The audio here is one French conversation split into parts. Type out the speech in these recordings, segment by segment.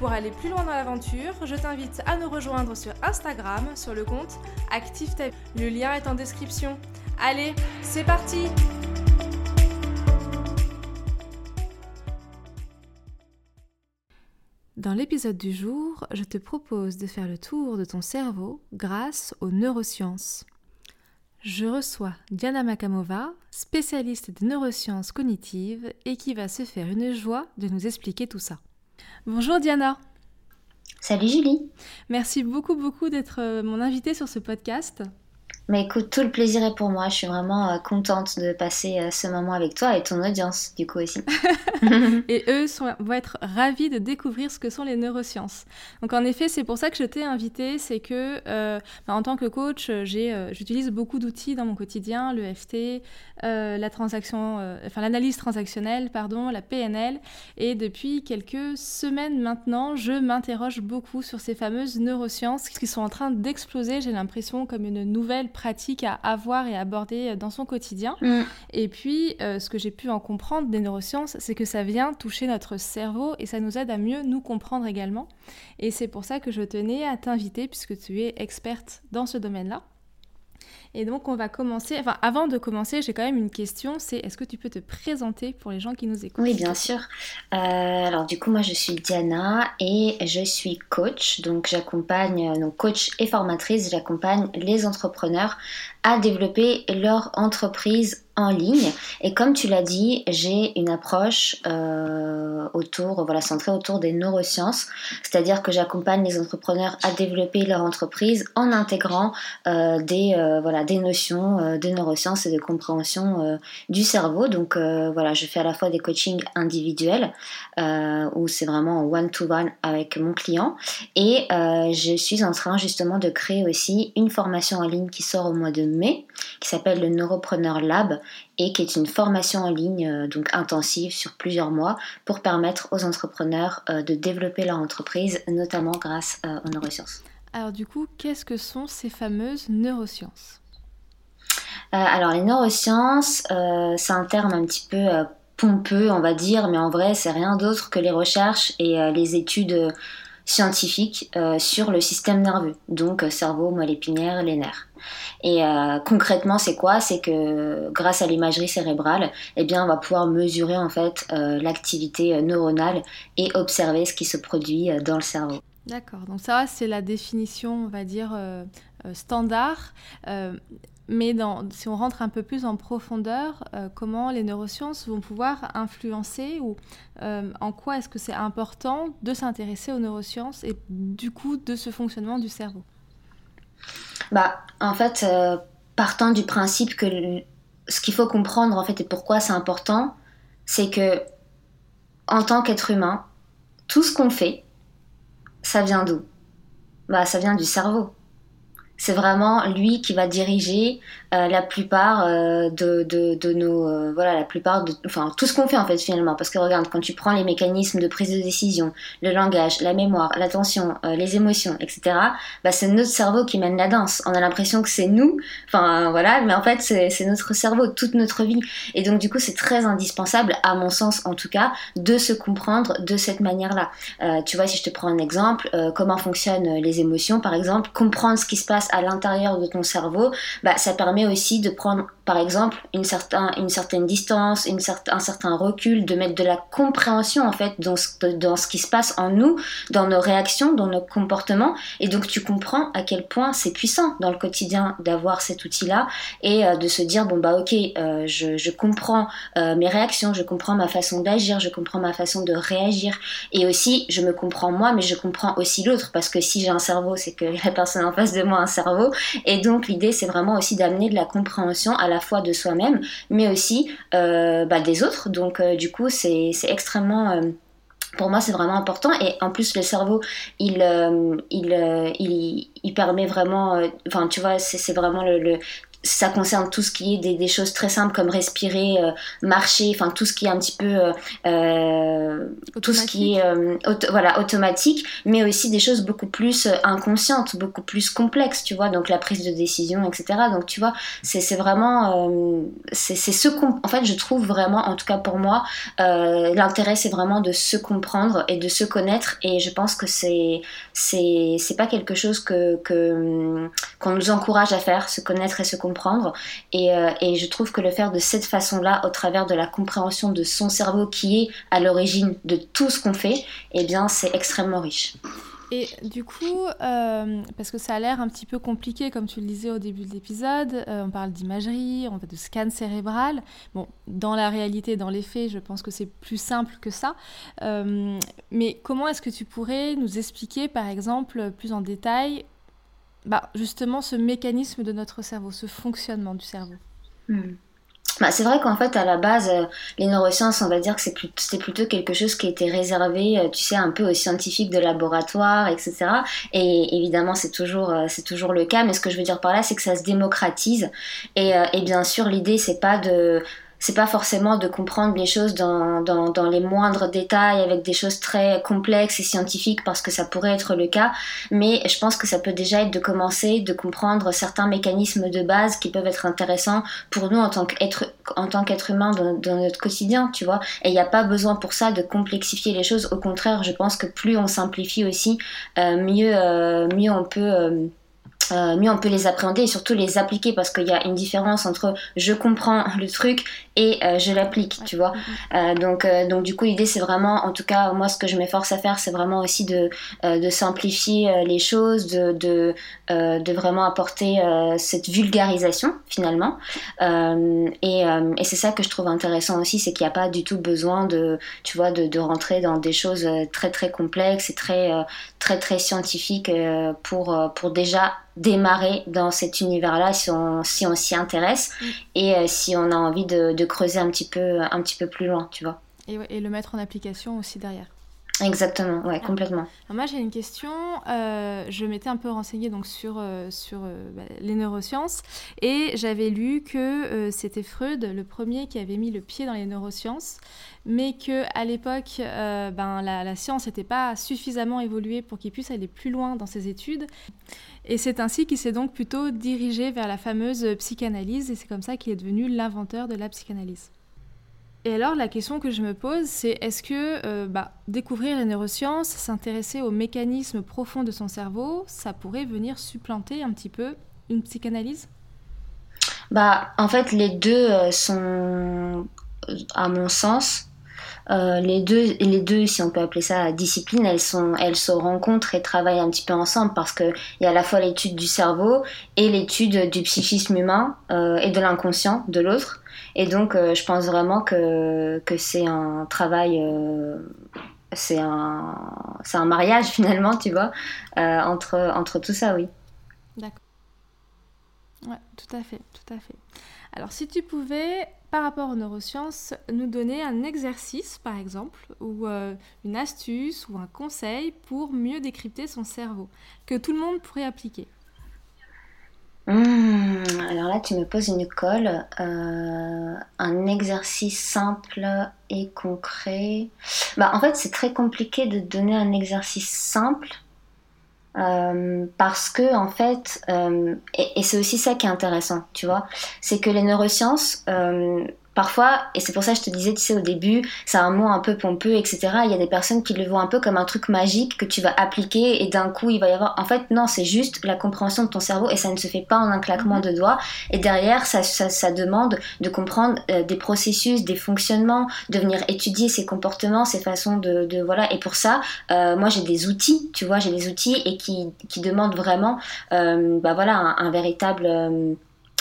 Pour aller plus loin dans l'aventure, je t'invite à nous rejoindre sur Instagram sur le compte Active ta Le lien est en description. Allez, c'est parti Dans l'épisode du jour, je te propose de faire le tour de ton cerveau grâce aux neurosciences. Je reçois Diana Makamova, spécialiste des neurosciences cognitives et qui va se faire une joie de nous expliquer tout ça. Bonjour Diana. Salut Julie. Merci beaucoup beaucoup d'être euh, mon invitée sur ce podcast. Mais écoute, tout le plaisir est pour moi. Je suis vraiment euh, contente de passer euh, ce moment avec toi et ton audience, du coup aussi. et eux sont, vont être ravis de découvrir ce que sont les neurosciences. Donc en effet, c'est pour ça que je t'ai invité. C'est que euh, bah, en tant que coach, j'utilise beaucoup d'outils dans mon quotidien, le FT, la transaction, enfin l'analyse transactionnelle, pardon, la PNL. Et depuis quelques semaines maintenant, je m'interroge beaucoup sur ces fameuses neurosciences qui sont en train d'exploser. J'ai l'impression comme une nouvelle pratique à avoir et aborder dans son quotidien. Mm. Et puis, euh, ce que j'ai pu en comprendre des neurosciences, c'est que ça vient toucher notre cerveau et ça nous aide à mieux nous comprendre également. Et c'est pour ça que je tenais à t'inviter, puisque tu es experte dans ce domaine-là. Et donc, on va commencer. Enfin, avant de commencer, j'ai quand même une question c'est est-ce que tu peux te présenter pour les gens qui nous écoutent? Oui, bien sûr. Euh, alors, du coup, moi, je suis Diana et je suis coach. Donc, j'accompagne, donc coach et formatrice, j'accompagne les entrepreneurs à développer leur entreprise en ligne. Et comme tu l'as dit, j'ai une approche euh, autour, voilà, centrée autour des neurosciences, c'est-à-dire que j'accompagne les entrepreneurs à développer leur entreprise en intégrant euh, des, euh, voilà, des notions de neurosciences et de compréhension du cerveau. Donc voilà, je fais à la fois des coachings individuels où c'est vraiment one-to-one avec mon client et je suis en train justement de créer aussi une formation en ligne qui sort au mois de mai qui s'appelle le Neuropreneur Lab et qui est une formation en ligne euh, donc intensive sur plusieurs mois pour permettre aux entrepreneurs euh, de développer leur entreprise, notamment grâce euh, aux neurosciences. Alors du coup, qu'est-ce que sont ces fameuses neurosciences? Alors les neurosciences, c'est un terme un petit peu pompeux, on va dire, mais en vrai, c'est rien d'autre que les recherches et les études scientifiques sur le système nerveux, donc cerveau, moelle épinière, les nerfs. Et euh, concrètement, c'est quoi? C'est que grâce à l'imagerie cérébrale, eh bien, on va pouvoir mesurer en fait euh, l'activité euh, neuronale et observer ce qui se produit dans le cerveau. D'accord. Donc ça, c'est la définition, on va dire standard. Mais si on rentre un peu plus en profondeur, comment les neurosciences vont pouvoir influencer ou en quoi est-ce que c'est important de s'intéresser aux neurosciences et du coup de ce fonctionnement du cerveau? Bah, en fait, euh, partant du principe que ce qu'il faut comprendre, en fait, et pourquoi c'est important, c'est que, en tant qu'être humain, tout ce qu'on fait, ça vient d'où? Bah, ça vient du cerveau. C'est vraiment lui qui va diriger euh, la plupart euh, de, de, nos euh, voilà la plupart de enfin tout ce qu'on fait en fait finalement. Parce que regarde quand tu prends les mécanismes de prise de décision le langage la mémoire l'attention les émotions etc bah c'est notre cerveau qui mène la danse. On a l'impression que c'est nous. Enfin voilà mais en fait c'est notre cerveau toute notre vie. Et donc du coup c'est très indispensable à mon sens en tout cas de se comprendre de cette manière là tu vois si je te prends un exemple comment fonctionnent les émotions par exemple comprendre ce qui se passe à l'intérieur de ton cerveau, bah, ça permet aussi de prendre par exemple une, certain, une certaine distance, une un certain recul, de mettre de la compréhension en fait dans ce, dans ce qui se passe en nous, dans nos réactions, dans nos comportements. Et donc tu comprends à quel point c'est puissant dans le quotidien d'avoir cet outil-là et euh, de se dire bon bah ok, euh, je, je, comprends euh, mes réactions, je comprends ma façon d'agir, je comprends ma façon de réagir. Et aussi je me comprends moi, mais je comprends aussi l'autre parce que si j'ai un cerveau, c'est que la personne en face de moi a un cerveau. Et donc l'idée c'est vraiment aussi d'amener de la compréhension à la fois de soi-même, mais aussi euh, bah, des autres. Donc euh, du coup, c'est extrêmement euh, pour moi, c'est vraiment important. Et en plus, le cerveau, il, il, il, il, permet vraiment. Enfin, tu vois, c'est vraiment le, ça concerne tout ce qui est des, des choses très simples comme respirer, euh, marcher, enfin tout ce qui est un petit peu euh, euh tout ce qui est euh, voilà automatique, mais aussi des choses beaucoup plus inconscientes, beaucoup plus complexes, tu vois, donc la prise de décision, etc. Donc tu vois, c'est vraiment c'est ce qu'on en fait je trouve vraiment, en tout cas pour moi, l'intérêt c'est vraiment de se comprendre et de se connaître et je pense que c'est c'est c'est pas quelque chose que qu'on nous encourage à faire, se connaître et se comprendre euh, et, je trouve que le faire de cette façon-là, au travers de la compréhension de son cerveau qui est à l'origine de tout ce qu'on fait, eh bien, c'est extrêmement riche. Et du coup, euh, parce que ça a l'air un petit peu compliqué, comme tu le disais au début de l'épisode, euh, on parle d'imagerie, on fait de scan cérébral. Bon, dans la réalité, dans les faits, je pense que c'est plus simple que ça. mais comment est-ce que tu pourrais nous expliquer, par exemple, plus en détail, bah, justement ce mécanisme de notre cerveau, ce fonctionnement du cerveau hmm. bah, C'est vrai qu'en fait, à la base, euh, les neurosciences, on va dire que c'était plutôt quelque chose qui était réservé, euh, tu sais, un peu aux scientifiques de laboratoire, etc. Et évidemment, c'est toujours, euh, toujours le cas, mais ce que je veux dire par là, c'est que ça se démocratise. Et, et bien sûr, l'idée, c'est pas de c'est pas forcément de comprendre les choses dans, dans, dans, les moindres détails avec des choses très complexes et scientifiques parce que ça pourrait être le cas, mais je pense que ça peut déjà être de commencer de comprendre certains mécanismes de base qui peuvent être intéressants pour nous en tant qu'être en tant qu'être humain dans, notre quotidien, tu vois. Et il n'y a pas besoin pour ça de complexifier les choses. Au contraire, je pense que plus on simplifie aussi, euh, mieux, euh, mieux on peut euh, euh, mieux on peut les appréhender et surtout les appliquer parce qu'il y a une différence entre je comprends le truc et euh, je l'applique, tu vois. Euh, donc, donc du coup l'idée c'est vraiment, en tout cas moi ce que je m'efforce à faire c'est vraiment aussi de, de simplifier les choses, de, de, de vraiment apporter cette vulgarisation finalement. et, et c'est ça que je trouve intéressant aussi, c'est qu'il n'y a pas du tout besoin de, tu vois, de, de rentrer dans des choses très très complexes et très très très scientifiques pour, pour déjà démarrer dans cet univers-là si on si on s'y intéresse mm. et euh, si on a envie de, de, creuser un petit peu un petit peu plus loin, tu vois. Et, et le mettre en application aussi derrière. Exactement, ouais, complètement. moi, j'ai une question. Euh, je m'étais un peu renseignée donc, sur, euh, sur bah, les neurosciences et j'avais lu que c'était Freud, le premier qui avait mis le pied dans les neurosciences, mais que à l'époque, ben, la, la, science n'était pas suffisamment évoluée pour qu'il puisse aller plus loin dans ses études. Et c'est ainsi qu'il s'est donc plutôt dirigé vers la fameuse psychanalyse, et c'est comme ça qu'il est devenu l'inventeur de la psychanalyse. Et alors la question que je me pose, c'est est-ce que euh, bah, découvrir les neurosciences, s'intéresser aux mécanismes profonds de son cerveau, ça pourrait venir supplanter un petit peu une psychanalyse? Bah en fait les deux euh, sont, à mon sens, euh, les, deux, les deux, si on peut appeler ça discipline, elles, sont, elles se rencontrent et travaillent un petit peu ensemble parce qu'il y a à la fois l'étude du cerveau et l'étude du psychisme humain euh, et de l'inconscient de l'autre. Et donc, euh, je pense vraiment que, que c'est un travail, c'est un, un mariage finalement, tu vois, entre, entre tout ça, oui. D'accord. Ouais, tout à fait, tout à fait. Alors, si tu pouvais par rapport aux neurosciences, nous donner un exercice, par exemple, ou euh, une astuce ou un conseil pour mieux décrypter son cerveau, que tout le monde pourrait appliquer mmh, Alors là, tu me poses une colle. Euh, un exercice simple et concret. Bah, en fait, c'est très compliqué de donner un exercice simple euh, parce que en fait, euh, et, c'est aussi ça qui est intéressant, tu vois, c'est que les neurosciences, euh, parfois, et c'est pour ça que je te disais, tu sais, au début, c'est un mot un peu pompeux, etc. Il y a des personnes qui le voient un peu comme un truc magique que tu vas appliquer et d'un coup, il va y avoir. En fait, non, c'est juste la compréhension de ton cerveau et ça ne se fait pas en un claquement mhm. de doigts. Et derrière, ça, ça, demande de comprendre euh, des processus, des fonctionnements, de venir étudier ses comportements, ses façons de. de voilà. Et pour ça, euh, moi, j'ai des outils, tu vois, j'ai des outils et qui, qui demandent vraiment, euh, bah voilà, un, véritable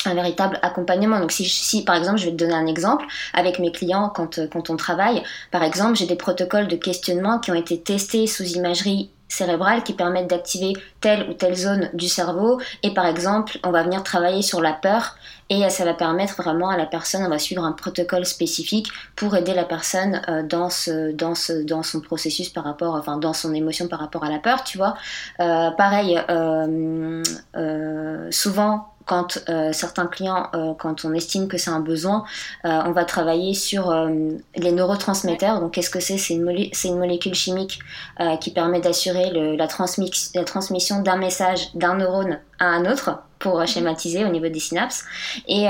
un véritable accompagnement. Donc si, si, par exemple, je vais te donner un exemple, avec mes clients quand, euh, quand on travaille, par exemple, j'ai des protocoles de questionnement qui ont été testés sous imagerie cérébrales qui permettent d'activer telle ou telle zone du cerveau. Et par exemple, on va venir travailler sur la peur et ça va permettre vraiment à la personne, on va suivre un protocole spécifique pour aider la personne euh, dans, ce, dans, ce, dans son processus par rapport, enfin dans son émotion par rapport à la peur, tu vois. Euh, pareil, euh, souvent quand euh, certains clients, euh, quand on estime que c'est un besoin, euh, on va travailler sur les neurotransmetteurs. Donc, qu'est-ce que c'est? C'est une, une, molécule chimique qui permet d'assurer la, la, transmission d'un message d'un neurone à un autre, pour schématiser au niveau des synapses. Et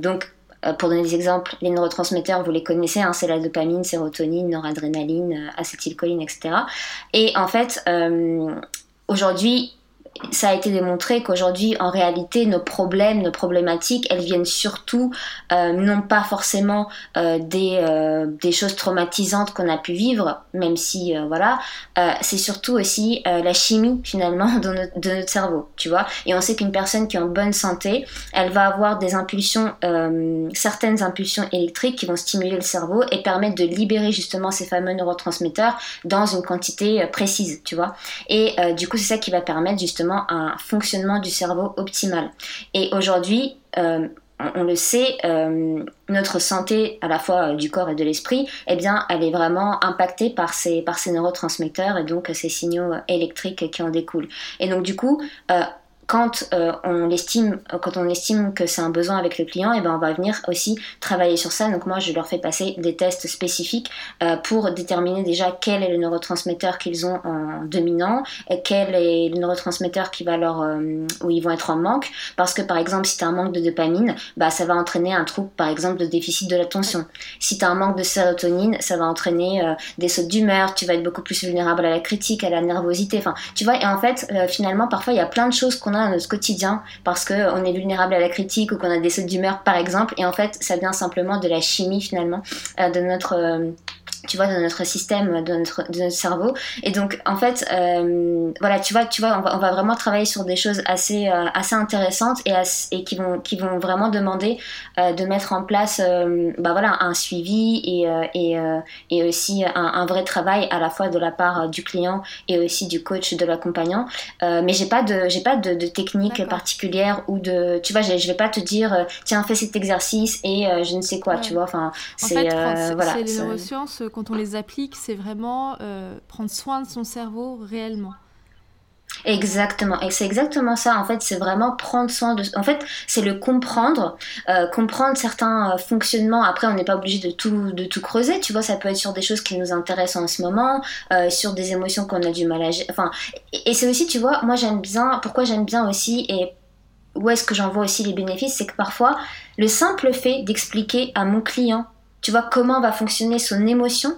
donc, pour donner des exemples, les neurotransmetteurs, vous les connaissez, hein, c'est la dopamine, sérotonine, noradrénaline, acétylcholine, etc. Et en fait, aujourd'hui, ça a été démontré qu'aujourd'hui, en réalité, nos problèmes, nos problématiques, elles viennent surtout, euh, non pas forcément euh, des, euh, des choses traumatisantes qu'on a pu vivre, même si, voilà, c'est surtout aussi la chimie, finalement, de notre, de notre, cerveau, tu vois. Et on sait qu'une personne qui est en bonne santé, elle va avoir des impulsions, certaines impulsions électriques qui vont stimuler le cerveau et permettre de libérer justement ces fameux neurotransmetteurs dans une quantité précise, tu vois. Et du coup, c'est ça qui va permettre justement un fonctionnement du cerveau optimal. Et aujourd'hui, euh, on, le sait, euh, notre santé, à la fois euh, du corps et de l'esprit, eh bien, elle est vraiment impactée par ces, par ces neurotransmetteurs et donc ces signaux électriques qui en découlent. Et donc, du coup, quand euh, on estime quand on estime que c'est un besoin avec le client et eh ben on va venir aussi travailler sur ça. Donc moi je leur fais passer des tests spécifiques euh, pour déterminer déjà quel est le neurotransmetteur qu'ils ont en dominant et quel est le neurotransmetteur qui va leur euh, où ils vont être en manque. Parce que par exemple si tu as un manque de dopamine bah ça va entraîner un trouble par exemple de déficit de l'attention. Si tu as un manque de sérotonine ça va entraîner des sautes d'humeur tu vas être beaucoup plus vulnérable à la critique à la nervosité. Enfin tu vois et en fait finalement parfois il y a plein de choses qu'on dans notre quotidien parce qu'on est vulnérable à la critique ou qu'on a des sautes d'humeur par exemple. Et en fait ça vient simplement de la chimie finalement euh, de notre euh, tu vois, de notre système, de notre, de notre cerveau. Et donc, en fait, euh, voilà, tu vois, tu vois on, va, vraiment travailler sur des choses assez, euh, assez intéressantes et, et qui, vont, qui vont vraiment demander euh, de mettre en place bah voilà, un suivi et, et, et aussi un, un, vrai travail à la fois de la part du client et aussi du coach de l'accompagnant. mais j'ai pas de, j'ai pas de, de technique particulière ou de, tu vois, je vais pas te dire, tiens, fais cet exercice et je ne sais quoi, tu vois. Enfin, c'est, voilà. C'est les neurosciences quand on les applique, c'est vraiment euh, prendre soin de son cerveau réellement. Exactement, et c'est exactement ça. En fait, c'est vraiment prendre soin de. En fait, c'est le comprendre, euh, comprendre certains euh, fonctionnements. Après, on n'est pas obligé de tout de tout creuser. Tu vois, ça peut être sur des choses qui nous intéressent en ce moment, sur des émotions qu'on a du mal à. Enfin, et, et c'est aussi, tu vois, moi j'aime bien. Pourquoi j'aime bien aussi et où est-ce que j'en vois aussi les bénéfices, c'est que parfois le simple fait d'expliquer à mon client tu vois comment va fonctionner son émotion,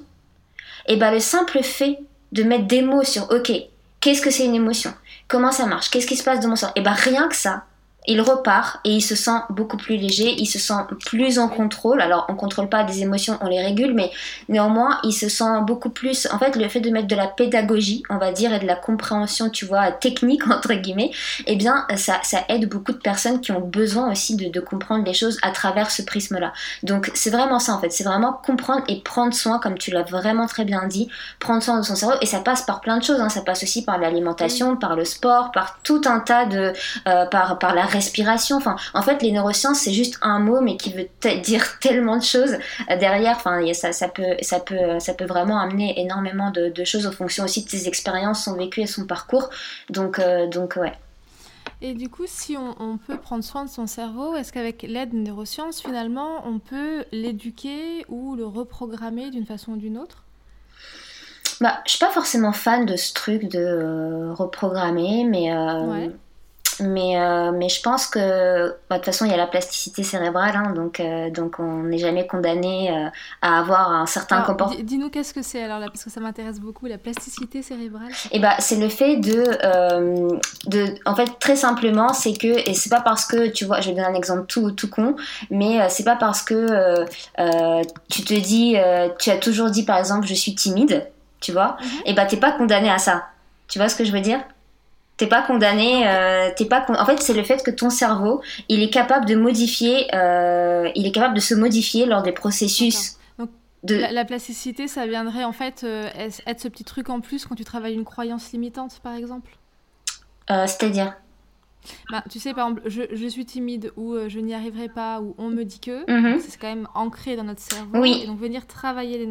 et bien le simple fait de mettre des mots sur ok, qu'est-ce que c'est une émotion, comment ça marche, qu'est-ce qui se passe dans mon cerveau, et bien rien que ça, il repart et il se sent beaucoup plus léger, il se sent plus en contrôle. Alors on contrôle pas des émotions, on les régule, mais néanmoins il se sent beaucoup plus. En fait, le fait de mettre de la pédagogie, on va dire, et de la compréhension, tu vois, technique entre guillemets, eh bien ça, ça aide beaucoup de personnes qui ont besoin aussi de, de comprendre les choses à travers ce prisme-là. Donc c'est vraiment ça en fait, c'est vraiment comprendre et prendre soin, comme tu l'as vraiment très bien dit, prendre soin de son cerveau et ça passe par plein de choses. Hein. Ça passe aussi par l'alimentation, par le sport, par tout un tas de, euh, par par la respiration. Enfin, en fait, les neurosciences, c'est juste un mot, mais qui veut dire tellement de choses euh, derrière. Enfin, ça, ça, peut, ça, peut, ça peut vraiment amener énormément de, choses en fonction aussi de ses expériences, son vécu et son parcours. Donc, euh, donc ouais. Et du coup, si on, peut prendre soin de son cerveau, est-ce qu'avec l'aide des neurosciences, finalement, on peut l'éduquer ou le reprogrammer d'une façon ou d'une autre? Bah, je suis pas forcément fan de ce truc de euh, reprogrammer, mais mais, euh, mais je pense que bah, de toute façon il y a la plasticité cérébrale, hein, donc, euh, donc on n'est jamais condamné euh, à avoir un certain comportement. Dis-nous qu'est-ce que c'est alors là, parce que ça m'intéresse beaucoup, la plasticité cérébrale. Et eh bah, c'est le fait de, de, en fait très simplement, c'est que, et c'est pas parce que, tu vois, je vais donner un exemple tout, tout con, mais c'est pas parce que tu te dis, tu as toujours dit par exemple je suis timide, tu vois, mhm. et bah t'es pas condamné à ça. Tu vois ce que je veux dire? T'es pas condamné, euh, t'es pas. En fait, c'est le fait que ton cerveau, il est capable de modifier, euh, il est capable de se modifier lors des processus. Donc, De... La, plasticité, ça viendrait en fait être ce petit truc en plus quand tu travailles une croyance limitante, par exemple? C'est-à-dire? Bah, tu sais, par exemple, je, suis timide ou je n'y arriverai pas ou on me dit que, mhm. c'est quand même ancré dans notre cerveau. Oui. Et donc venir travailler les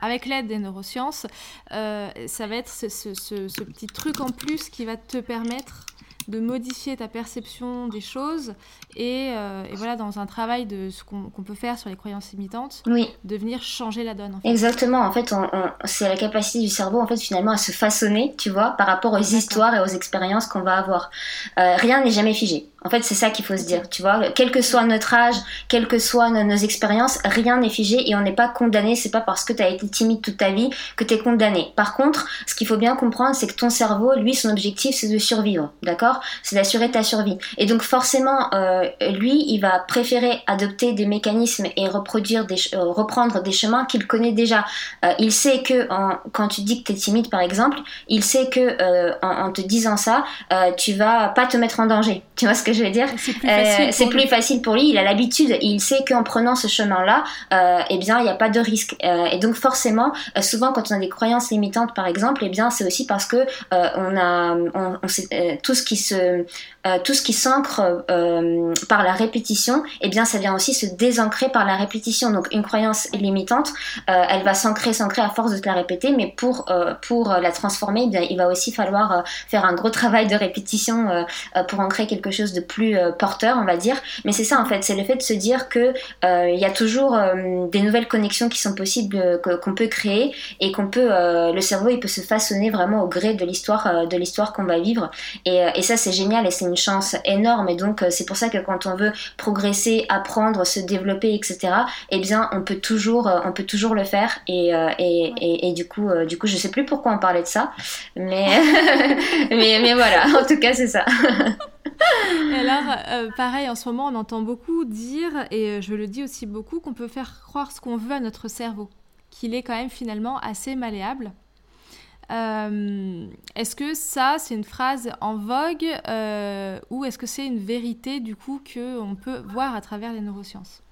avec l'aide des neurosciences, euh, ça va être ce, petit truc en plus qui va te permettre de modifier ta perception des choses et, euh, voilà dans un travail de ce qu'on peut faire sur les croyances imitantes oui. de venir changer la donne exactement en fait c'est la capacité du cerveau en fait finalement à se façonner tu vois par rapport aux histoires et aux expériences qu'on va avoir euh, rien n'est jamais figé en fait, c'est ça qu'il faut se dire, tu vois. Quel que soit notre âge, quelles que soient nos, expériences, rien n'est figé et on n'est pas condamné. C'est pas parce que tu as été timide toute ta vie que tu es condamné. Par contre, ce qu'il faut bien comprendre, c'est que ton cerveau, lui, son objectif, c'est de survivre, d'accord? C'est d'assurer ta survie. Et donc, forcément, euh, lui, il va préférer adopter des mécanismes et reproduire des, euh, reprendre des chemins qu'il connaît déjà. Euh, il sait que quand tu dis que tu es timide, par exemple, il sait que en, te disant ça, tu vas pas te mettre en danger. Tu vois ce que je veux dire? C'est plus, facile, plus facile pour lui. Il a l'habitude. Il sait qu'en prenant ce chemin-là, eh bien, il n'y a pas de risque. Et donc, forcément, souvent, quand on a des croyances limitantes, par exemple, eh bien, c'est aussi parce que on a, on, on tout ce qui se euh, tout ce qui s'ancre euh, par la répétition, eh bien, ça vient aussi se désancrer par la répétition. Donc, une croyance limitante, euh, elle va s'ancrer, s'ancrer à force de te la répéter, mais pour pour la transformer, eh bien, il va aussi falloir faire un gros travail de répétition pour ancrer quelque chose de plus porteur, on va dire. Mais c'est ça, en fait, c'est le fait de se dire que il y a toujours des nouvelles connexions qui sont possibles, qu'on peut créer et qu'on peut, le cerveau, il peut se façonner vraiment au gré de l'histoire, de qu'on va vivre. Et, et ça, c'est génial et c'est une chance énorme et donc euh, c'est pour ça que quand on veut progresser, apprendre, se développer, etc. Eh bien, on peut toujours, euh, on peut toujours le faire et, euh, et, et, du coup, du coup, je sais plus pourquoi on parlait de ça, mais mais, mais voilà, en tout cas, c'est ça. alors, pareil, en ce moment, on entend beaucoup dire, et je le dis aussi beaucoup, qu'on peut faire croire ce qu'on veut à notre cerveau, qu'il est quand même finalement assez malléable. Euh, est-ce que ça, c'est une phrase en vogue euh, ou est-ce que c'est une vérité du coup qu'on peut voir à travers les neurosciences?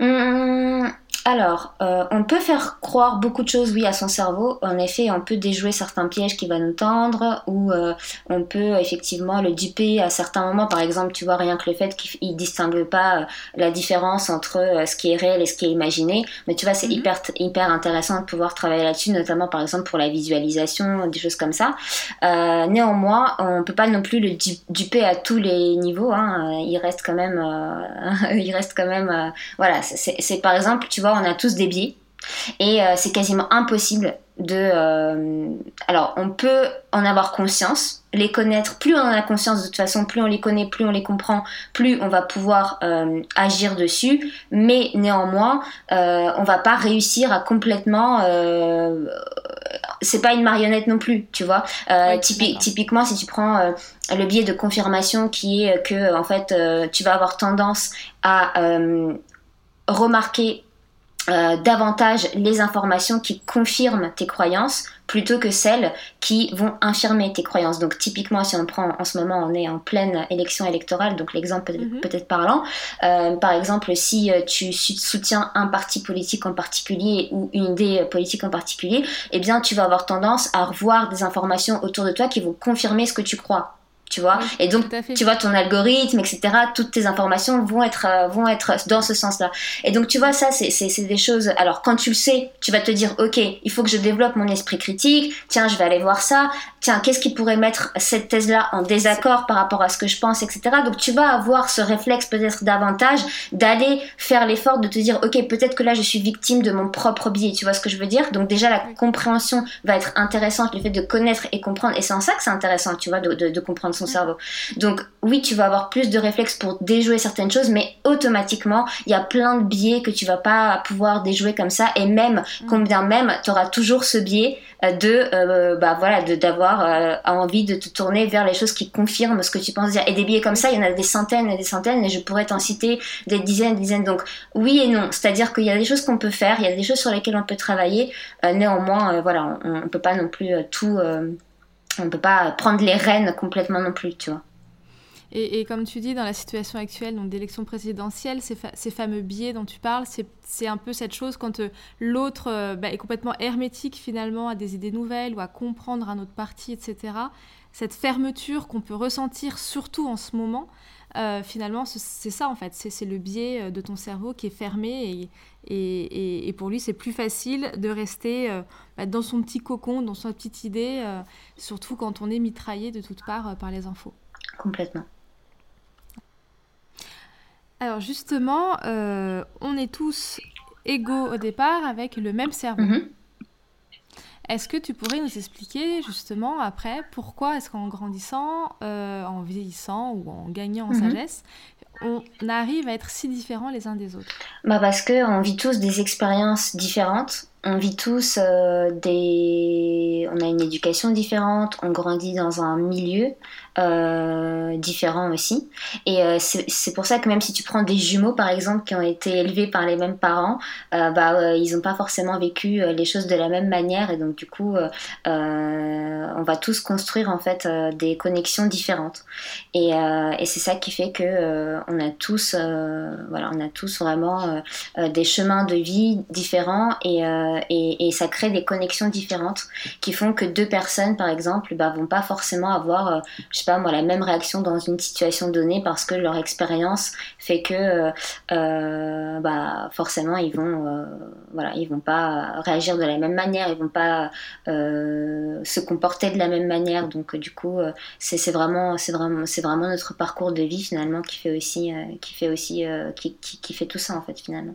Hum, alors, euh, on peut faire croire beaucoup de choses, oui, à son cerveau. En effet, on peut déjouer certains pièges qu'il va nous tendre, ou euh, on peut effectivement le duper à certains moments. Par exemple, tu vois, rien que le fait qu'il distingue pas euh, la différence entre ce qui est réel et ce qui est imaginé. Mais tu vois, c'est mhm. hyper, hyper intéressant de pouvoir travailler là-dessus, notamment par exemple pour la visualisation, des choses comme ça. néanmoins, on peut pas non plus le duper à tous les niveaux. Hein. Il reste quand même, il reste quand même, voilà. C'est par exemple, tu vois on a tous des biais. Et euh, c'est quasiment impossible de... Euh, alors, on peut en avoir conscience, les connaître. Plus on en a conscience, de toute façon, plus on les connaît, plus on les comprend, plus on va pouvoir euh, agir dessus. Mais néanmoins, on va pas réussir à complètement... c'est pas une marionnette non plus, tu vois. typiquement, si tu prends le biais de confirmation qui est que, en fait, tu vas avoir tendance à remarquer euh, davantage les informations qui confirment tes croyances plutôt que celles qui vont infirmer tes croyances. Donc typiquement, si on prend en ce moment, on est en pleine élection électorale, donc l'exemple peut, mhm. être parlant. Euh, par exemple, si euh, tu soutiens un parti politique en particulier ou une idée politique en particulier, eh bien tu vas avoir tendance à revoir des informations autour de toi qui vont confirmer ce que tu crois tu vois. Et donc tu vois ton algorithme etc toutes tes informations vont être euh, vont être dans ce sens là et donc tu vois ça c'est des choses. Alors quand tu le sais tu vas te dire ok il faut que je développe mon esprit critique. Tiens je vais aller voir ça tiens qu'est-ce qui pourrait mettre cette thèse là en désaccord par rapport à ce que je pense etc donc tu vas avoir ce réflexe peut-être davantage d'aller faire l'effort de te dire ok peut-être que là je suis victime de mon propre biais tu vois ce que je veux dire? Donc déjà la compréhension va être intéressante le fait de connaître et comprendre et c'est en ça que c'est intéressant tu vois de, de comprendre son cerveau. Donc oui, tu vas avoir plus de réflexes pour déjouer certaines choses, mais automatiquement, il y a plein de biais que tu vas pas pouvoir déjouer comme ça. Et même, mm. combien même, tu auras toujours ce biais euh, de, euh, bah voilà, d'avoir euh, envie de te tourner vers les choses qui confirment ce que tu penses dire. Et des biais comme ça, il y en a des centaines et des centaines, et je pourrais t'en citer des dizaines, des dizaines. Donc oui et non, c'est-à-dire qu'il y a des choses qu'on peut faire, il y a des choses sur lesquelles on peut travailler. néanmoins, voilà, on, on peut pas non plus tout on ne peut pas prendre les rênes complètement non plus, tu vois. Et, comme tu dis, dans la situation actuelle donc d'élection présidentielle, ces, fameux biais dont tu parles, c'est un peu cette chose quand euh, l'autre euh, bah, est complètement hermétique finalement à des idées nouvelles ou à comprendre un autre parti, etc. Cette fermeture qu'on peut ressentir surtout en ce moment, euh, finalement, c'est ça en fait, c'est le biais de ton cerveau qui est fermé et pour lui, c'est plus facile de rester bah, dans son petit cocon, dans sa petite idée, surtout quand on est mitraillé de toutes parts par les infos. Complètement. Alors justement, euh, on est tous égaux au départ avec le même cerveau. Mhm. Est-ce que tu pourrais nous expliquer justement après pourquoi est-ce qu'en grandissant, euh, en vieillissant ou en gagnant en mhm. sagesse, on arrive à être si différents les uns des autres? Bah Parce qu'on vit tous des expériences différentes on vit tous euh, des. On a une éducation différente, on grandit dans un milieu euh, différent aussi. Et euh, c'est pour ça que même si tu prends des jumeaux, par exemple, qui ont été élevés par les mêmes parents, bah, ils n'ont pas forcément vécu les choses de la même manière. Et donc, du coup, on va tous construire en fait des connexions différentes. Et, et c'est ça qui fait que on a tous, voilà, on a tous vraiment des chemins de vie différents et euh, et, ça crée des connexions différentes qui font que deux personnes, par exemple, bah, vont pas forcément avoir, euh, je pas moi, la même réaction dans une situation donnée parce que leur expérience fait que, euh, bah, forcément, ils vont, voilà, ils vont pas réagir de la même manière, ils vont pas se comporter de la même manière. Donc, du coup, c'est vraiment, c'est vraiment, c'est vraiment notre parcours de vie finalement qui fait aussi, qui fait aussi, qui, qui fait tout ça en fait finalement.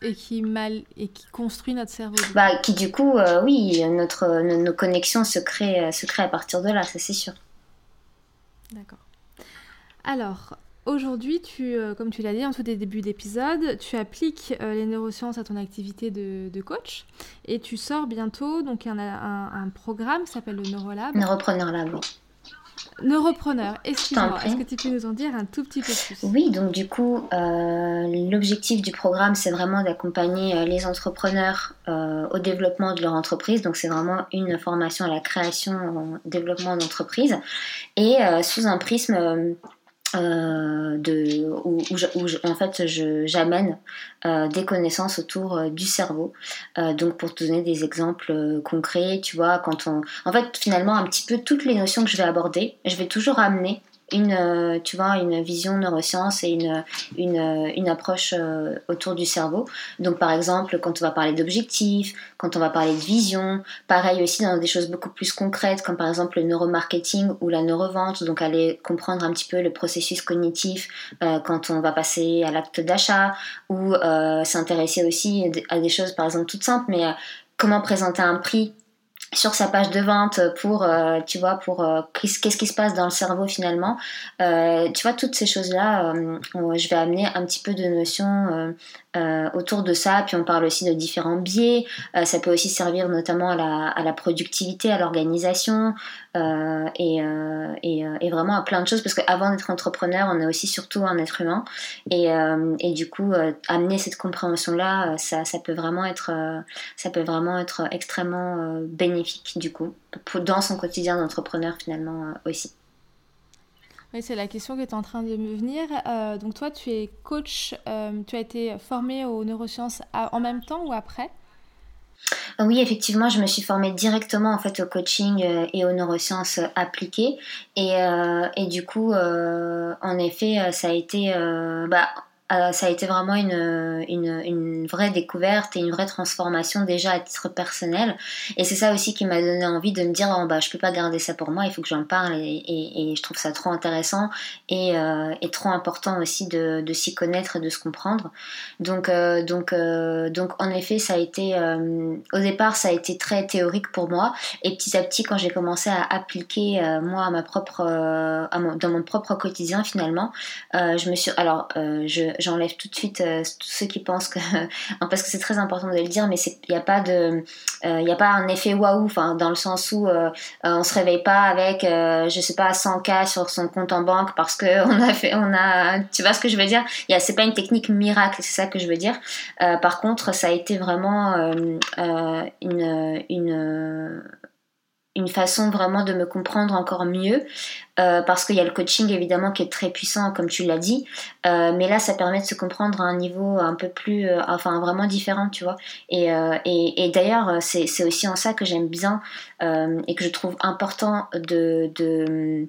Et qui, mal, et qui construit notre cerveau. Bah, qui du coup, euh, oui, notre, nos, connexions se créent, se créent à partir de là, ça c'est sûr. D'accord. Alors, aujourd'hui, tu, euh, comme tu l'as dit en tout début d'épisode, tu appliques euh, les neurosciences à ton activité de, coach et tu sors bientôt donc un, un, un programme qui s'appelle le Neurolab. Neuropreneur Lab. Neuropreneur, excuse-moi, est-ce que tu peux nous en dire un tout petit peu plus? Oui, donc du coup, euh, l'objectif du programme, c'est vraiment d'accompagner euh, les entrepreneurs euh, au développement de leur entreprise. Donc c'est vraiment une formation à la création, au développement d'entreprise, et sous un prisme euh, de, où, en fait j'amène euh, des connaissances autour euh, du cerveau. donc pour te donner des exemples concrets, tu vois, quand on... En fait finalement un petit peu toutes les notions que je vais aborder, je vais toujours amener une, euh, tu vois, une vision neurosciences et une, une, une approche euh, autour du cerveau. Donc par exemple, quand on va parler d'objectifs, quand on va parler de vision, pareil aussi dans des choses beaucoup plus concrètes, comme par exemple le neuromarketing ou la neurovente, donc aller comprendre un petit peu le processus cognitif euh, quand on va passer à l'acte d'achat, ou s'intéresser aussi à des choses par exemple toutes simples, mais comment présenter un prix sur sa page de vente pour, euh, tu vois, pour euh, qu'est-ce qui se passe dans le cerveau finalement. Euh, tu vois, toutes ces choses-là, je vais amener un petit peu de notions autour de ça. Puis on parle aussi de différents biais. ça peut aussi servir notamment à la, à la productivité, à l'organisation et, et, et, vraiment à plein de choses. Parce qu'avant d'être entrepreneur, on est aussi surtout un être humain. Et, et du coup, amener cette compréhension-là, ça, ça, peut vraiment être, ça peut vraiment être extrêmement bénéfique du coup, dans son quotidien d'entrepreneur finalement euh, aussi. Oui, c'est la question qui est en train de me venir. Euh, donc toi, tu es coach, euh, tu as été formé aux neurosciences en même temps ou après? Oui, effectivement, je me suis formée directement en fait au coaching et aux neurosciences appliquées et, et du coup, en effet, ça a été bah, euh, ça a été vraiment une, une, vraie découverte et une vraie transformation déjà à titre personnel. Et c'est ça aussi qui m'a donné envie de me dire oh, bah, je peux pas garder ça pour moi, il faut que j'en parle. Et, et, je trouve ça trop intéressant et, euh, et trop important aussi de, de s'y connaître et de se comprendre. Donc, euh, donc, donc en effet, ça a été, au départ, ça a été très théorique pour moi. Et petit à petit, quand j'ai commencé à appliquer moi à ma propre, à dans mon propre quotidien finalement, je me suis. Alors, je j'enlève tout de suite euh, tous ceux qui pensent que parce que c'est très important de le dire mais il n'y a pas de euh, a pas un effet waouh dans le sens où euh, on se réveille pas avec je sais pas 100 k sur son compte en banque parce que on a fait on a tu vois ce que je veux dire? Y c'est pas une technique miracle c'est ça que je veux dire. Par contre ça a été vraiment une, une une façon vraiment de me comprendre encore mieux. Euh, parce qu'il y a le coaching évidemment qui est très puissant comme tu l'as dit, euh, mais là ça permet de se comprendre à un niveau un peu plus, euh, enfin vraiment différent, tu vois. Et, d'ailleurs c'est aussi en ça que j'aime bien et que je trouve important de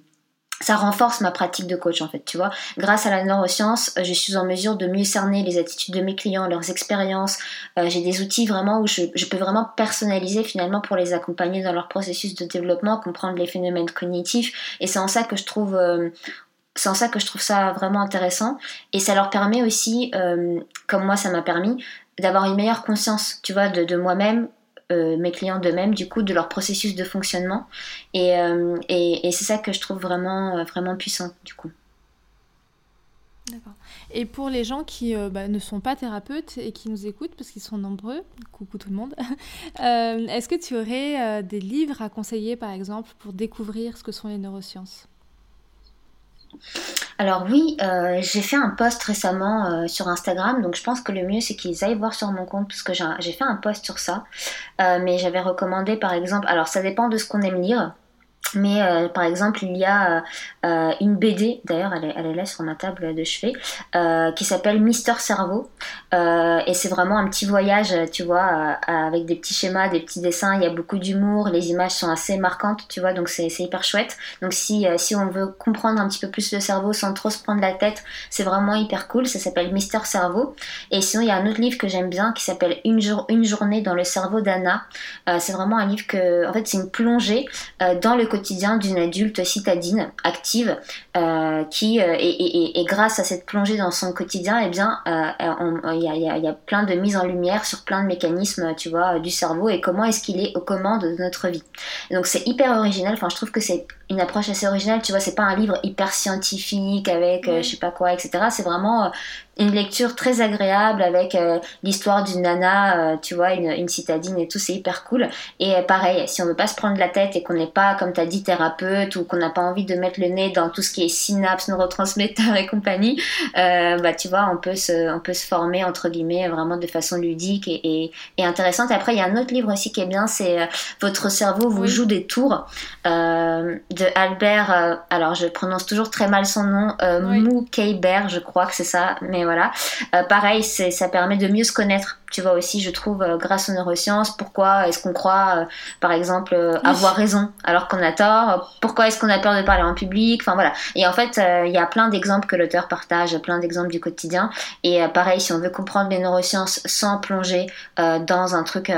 ça renforce ma pratique de coach en fait, tu vois. Grâce à la neuroscience, je suis en mesure de mieux cerner les attitudes de mes clients, leurs expériences. Euh, j'ai des outils vraiment où je, peux vraiment personnaliser finalement pour les accompagner dans leur processus de développement, comprendre les phénomènes cognitifs. Et c'est en ça que je trouve, euh, c'est en ça que je trouve ça vraiment intéressant. Et ça leur permet aussi, euh, comme moi ça m'a permis, d'avoir une meilleure conscience, tu vois, de moi-même, euh, mes clients d'eux-mêmes, du coup, de leur processus de fonctionnement. Et, euh, et, c'est ça que je trouve vraiment, euh, vraiment puissant, du coup. D'accord. Et pour les gens qui bah, ne sont pas thérapeutes et qui nous écoutent, parce qu'ils sont nombreux, coucou tout le monde, est-ce que tu aurais des livres à conseiller, par exemple, pour découvrir ce que sont les neurosciences? Alors oui, euh, j'ai fait un post récemment euh, sur Instagram, donc je pense que le mieux c'est qu'ils aillent voir sur mon compte parce que j'ai fait un post sur ça. Euh, mais j'avais recommandé par exemple, alors ça dépend de ce qu'on aime lire. Mais euh, par exemple, il y a euh, euh, une BD, d'ailleurs elle elle est, là sur ma table de chevet, qui s'appelle Mister Cerveau. et c'est vraiment un petit voyage, tu vois, avec des petits schémas, des petits dessins. Il y a beaucoup d'humour, les images sont assez marquantes, tu vois, donc c'est hyper chouette. Donc si, si on veut comprendre un petit peu plus le cerveau sans trop se prendre la tête, c'est vraiment hyper cool. Ça s'appelle Mister Cerveau. Et sinon, il y a un autre livre que j'aime bien qui s'appelle une, jour, une journée dans le cerveau d'Anna. c'est vraiment un livre que, en fait, c'est une plongée dans le quotidien d'une adulte citadine active euh, qui euh, et, grâce à cette plongée dans son quotidien et eh bien euh, il y, a, plein de mises en lumière sur plein de mécanismes tu vois du cerveau et comment est-ce qu'il est aux commandes de notre vie. Donc c'est hyper original. Enfin je trouve que c'est une approche assez originale. Tu vois c'est pas un livre hyper scientifique avec je sais pas quoi etc c'est vraiment une lecture très agréable avec euh, l'histoire d'une nana, euh, tu vois, une, citadine et tout, c'est hyper cool. Et euh, pareil, si on veut pas se prendre la tête et qu'on n'est pas, comme tu as dit, thérapeute ou qu'on n'a pas envie de mettre le nez dans tout ce qui est synapses, neurotransmetteurs et compagnie, bah tu vois, on peut se, on peut se former entre guillemets vraiment de façon ludique et, et, intéressante. Après, il y a un autre livre aussi qui est bien, c'est Votre cerveau vous joue des tours de Albert. alors, je prononce toujours très mal son nom, oui. Mou je crois que c'est ça, mais voilà. Euh, pareil, ça permet de mieux se connaître. Tu vois aussi, je trouve, euh, grâce aux neurosciences, pourquoi est-ce qu'on croit, euh, par exemple, avoir raison alors qu'on a tort? Pourquoi est-ce qu'on a peur de parler en public? Enfin voilà. Et en fait, il y a plein d'exemples que l'auteur partage, plein d'exemples du quotidien. Et pareil, si on veut comprendre les neurosciences sans plonger dans un truc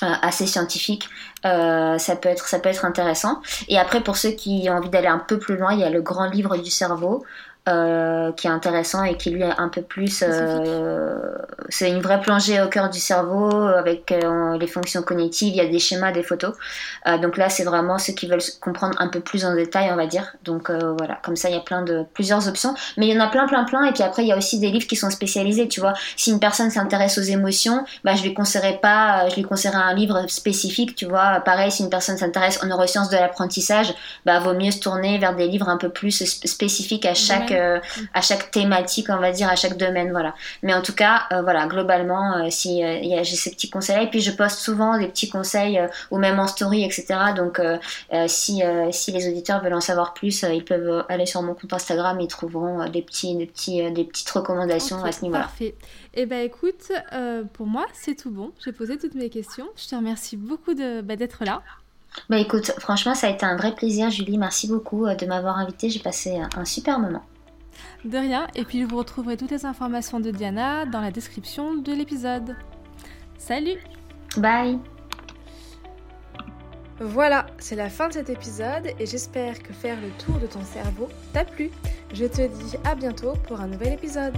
assez scientifique, ça peut être ça peut être intéressant. Et après pour ceux qui ont envie d'aller un peu plus loin, il y a le grand livre du cerveau euh, qui est intéressant et qui lui est un peu plus. Euh, c'est une vraie plongée au cœur du cerveau avec euh, les fonctions cognitives. Il y a des schémas, des photos. donc là, c'est vraiment ceux qui veulent comprendre un peu plus en détail, on va dire. Donc voilà, comme ça, il y a plein de plusieurs options. Mais il y en a plein, plein, plein. Et puis après, il y a aussi des livres qui sont spécialisés. Tu vois, si une personne s'intéresse aux émotions, bah, je lui conseillerais pas, je lui conseillerais un livre spécifique. Tu vois, pareil, si une personne s'intéresse aux neurosciences de l'apprentissage, bah, vaut mieux se tourner vers des livres un peu plus spécifiques à chaque à chaque thématique, on va dire, à chaque domaine, voilà. Mais en tout cas, euh, voilà, globalement, euh, si euh, j'ai ces petits conseils, et puis je poste souvent des petits conseils ou même en story, etc. Donc, si si les auditeurs veulent en savoir plus, ils peuvent aller sur mon compte Instagram, ils trouveront des petits des petits des petites recommandations à ce niveau-là. Parfait. Eh ben écoute, pour moi, c'est tout bon. J'ai posé toutes mes questions. Je te remercie beaucoup bah, d'être là. Bah écoute, franchement, ça a été un vrai plaisir, Julie. Merci beaucoup de m'avoir invité. J'ai passé un super moment. De rien, et puis vous retrouverez toutes les informations de Diana dans la description de l'épisode. Salut Bye Voilà, c'est la fin de cet épisode et j'espère que faire le tour de ton cerveau t'a plu. Je te dis à bientôt pour un nouvel épisode.